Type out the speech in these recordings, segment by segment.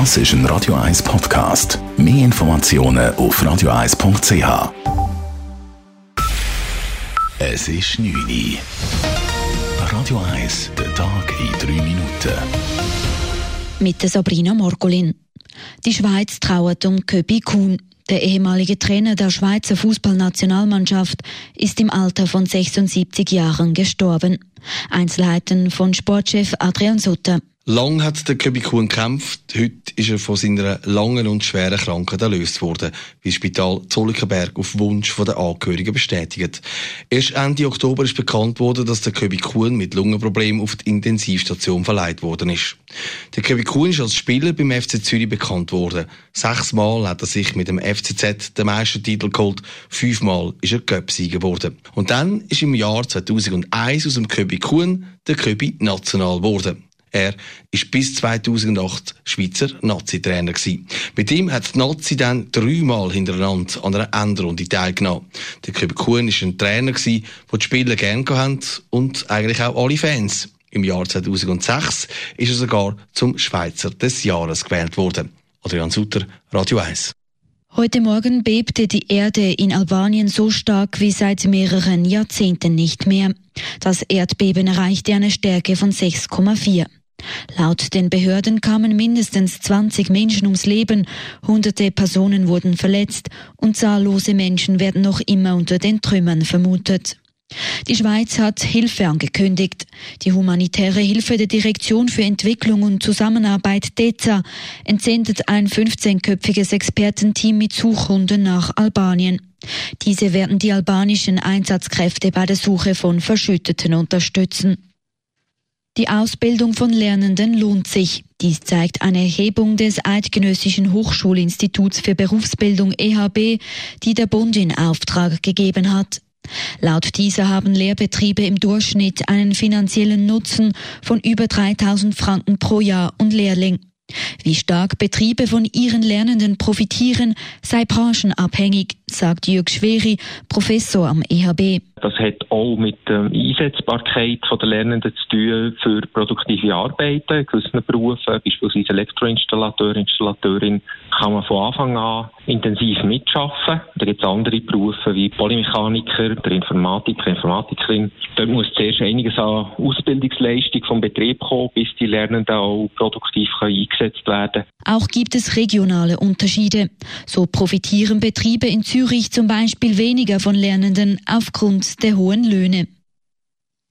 Das ist ein Radio 1 Podcast. Mehr Informationen auf radio1.ch. Es ist 9 Uhr. Radio 1, der Tag in 3 Minuten. Mit Sabrina Morgolin. Die Schweiz trauert um Köbi Kuhn. Der ehemalige Trainer der Schweizer Fußballnationalmannschaft ist im Alter von 76 Jahren gestorben. Einzelheiten von Sportchef Adrian Sutter. Lang hat der Köbi Kuhn gekämpft. Heute ist er von seiner langen und schweren Krankheit erlöst worden, wie das Spital Zollikenberg auf Wunsch der Angehörigen bestätigt. Erst Ende Oktober ist bekannt worden, dass der Köbi Kuhn mit Lungenproblemen auf die Intensivstation verleiht worden ist. Der Köbi Kuhn ist als Spieler beim FC Zürich bekannt worden. Sechsmal hat er sich mit dem FCZ den Meistertitel geholt, fünfmal ist er Cup-Sieger geworden. Und dann ist im Jahr 2001 aus dem Köbi Kuhn der Köbi National geworden. Er ist bis 2008 Schweizer Nazi-Trainer Mit ihm hat die Nazi dann dreimal hintereinander an einer Endrunde teilgenommen. Der Köbi Kuhn war ein Trainer den die Spieler gerne hatten und eigentlich auch alle Fans. Im Jahr 2006 ist er sogar zum Schweizer des Jahres gewählt worden. Adrian Sutter, Radio 1. Heute Morgen bebte die Erde in Albanien so stark wie seit mehreren Jahrzehnten nicht mehr. Das Erdbeben erreichte eine Stärke von 6,4. Laut den Behörden kamen mindestens 20 Menschen ums Leben, hunderte Personen wurden verletzt und zahllose Menschen werden noch immer unter den Trümmern vermutet. Die Schweiz hat Hilfe angekündigt. Die humanitäre Hilfe der Direktion für Entwicklung und Zusammenarbeit DEZA entsendet ein 15-köpfiges Expertenteam mit Suchhunden nach Albanien. Diese werden die albanischen Einsatzkräfte bei der Suche von Verschütteten unterstützen. Die Ausbildung von Lernenden lohnt sich. Dies zeigt eine Erhebung des Eidgenössischen Hochschulinstituts für Berufsbildung EHB, die der Bund in Auftrag gegeben hat. Laut dieser haben Lehrbetriebe im Durchschnitt einen finanziellen Nutzen von über 3000 Franken pro Jahr und Lehrling. Wie stark Betriebe von ihren Lernenden profitieren, sei branchenabhängig, sagt Jürg Schweri, Professor am EHB. Das hat auch mit der Einsetzbarkeit der Lernenden zu tun für produktive Arbeiten in gewissen Berufen, beispielsweise Elektroinstallateur, Installateurin, kann man von Anfang an intensiv mitschaffen. Da gibt es andere Berufe wie Polymechaniker, der Informatiker, Informatikerin. Dort muss zuerst einiges an Ausbildungsleistung vom Betrieb kommen, bis die Lernenden auch produktiv eingesetzt werden Auch gibt es regionale Unterschiede. So profitieren Betriebe in Zürich zum Beispiel weniger von Lernenden aufgrund der hohen Löhne.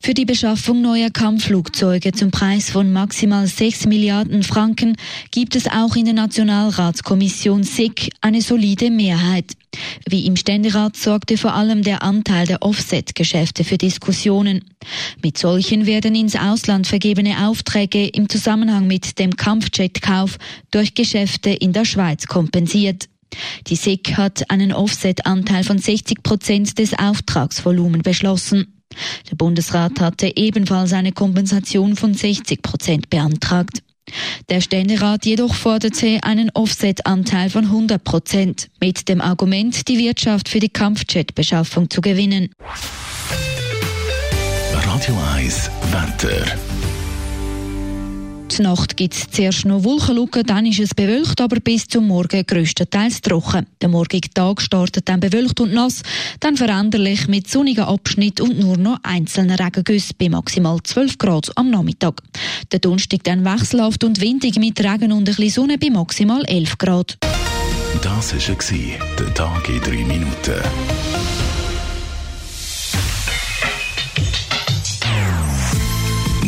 Für die Beschaffung neuer Kampfflugzeuge zum Preis von maximal 6 Milliarden Franken gibt es auch in der Nationalratskommission SIG eine solide Mehrheit. Wie im Ständerat sorgte vor allem der Anteil der Offset-Geschäfte für Diskussionen. Mit solchen werden ins Ausland vergebene Aufträge im Zusammenhang mit dem Kampfjetkauf durch Geschäfte in der Schweiz kompensiert. Die SIG hat einen Offset-Anteil von 60 Prozent des Auftragsvolumen beschlossen. Der Bundesrat hatte ebenfalls eine Kompensation von 60 Prozent beantragt. Der Ständerat jedoch forderte einen Offset-Anteil von 100 Prozent mit dem Argument, die Wirtschaft für die Kampfjet-Beschaffung zu gewinnen. Radio 1 Wetter. Die Nacht gibt es zuerst noch Wolkenlucken, dann ist es bewölkt, aber bis zum Morgen größtenteils trocken. Der morgige Tag startet dann bewölkt und nass, dann veränderlich mit sonnigen Abschnitt und nur noch einzelnen Regengüssen bei maximal 12 Grad am Nachmittag. Der Donnerstag dann wechselhaft und windig mit Regen und ein bisschen Sonne bei maximal 11 Grad. Das war der Tag in drei Minuten.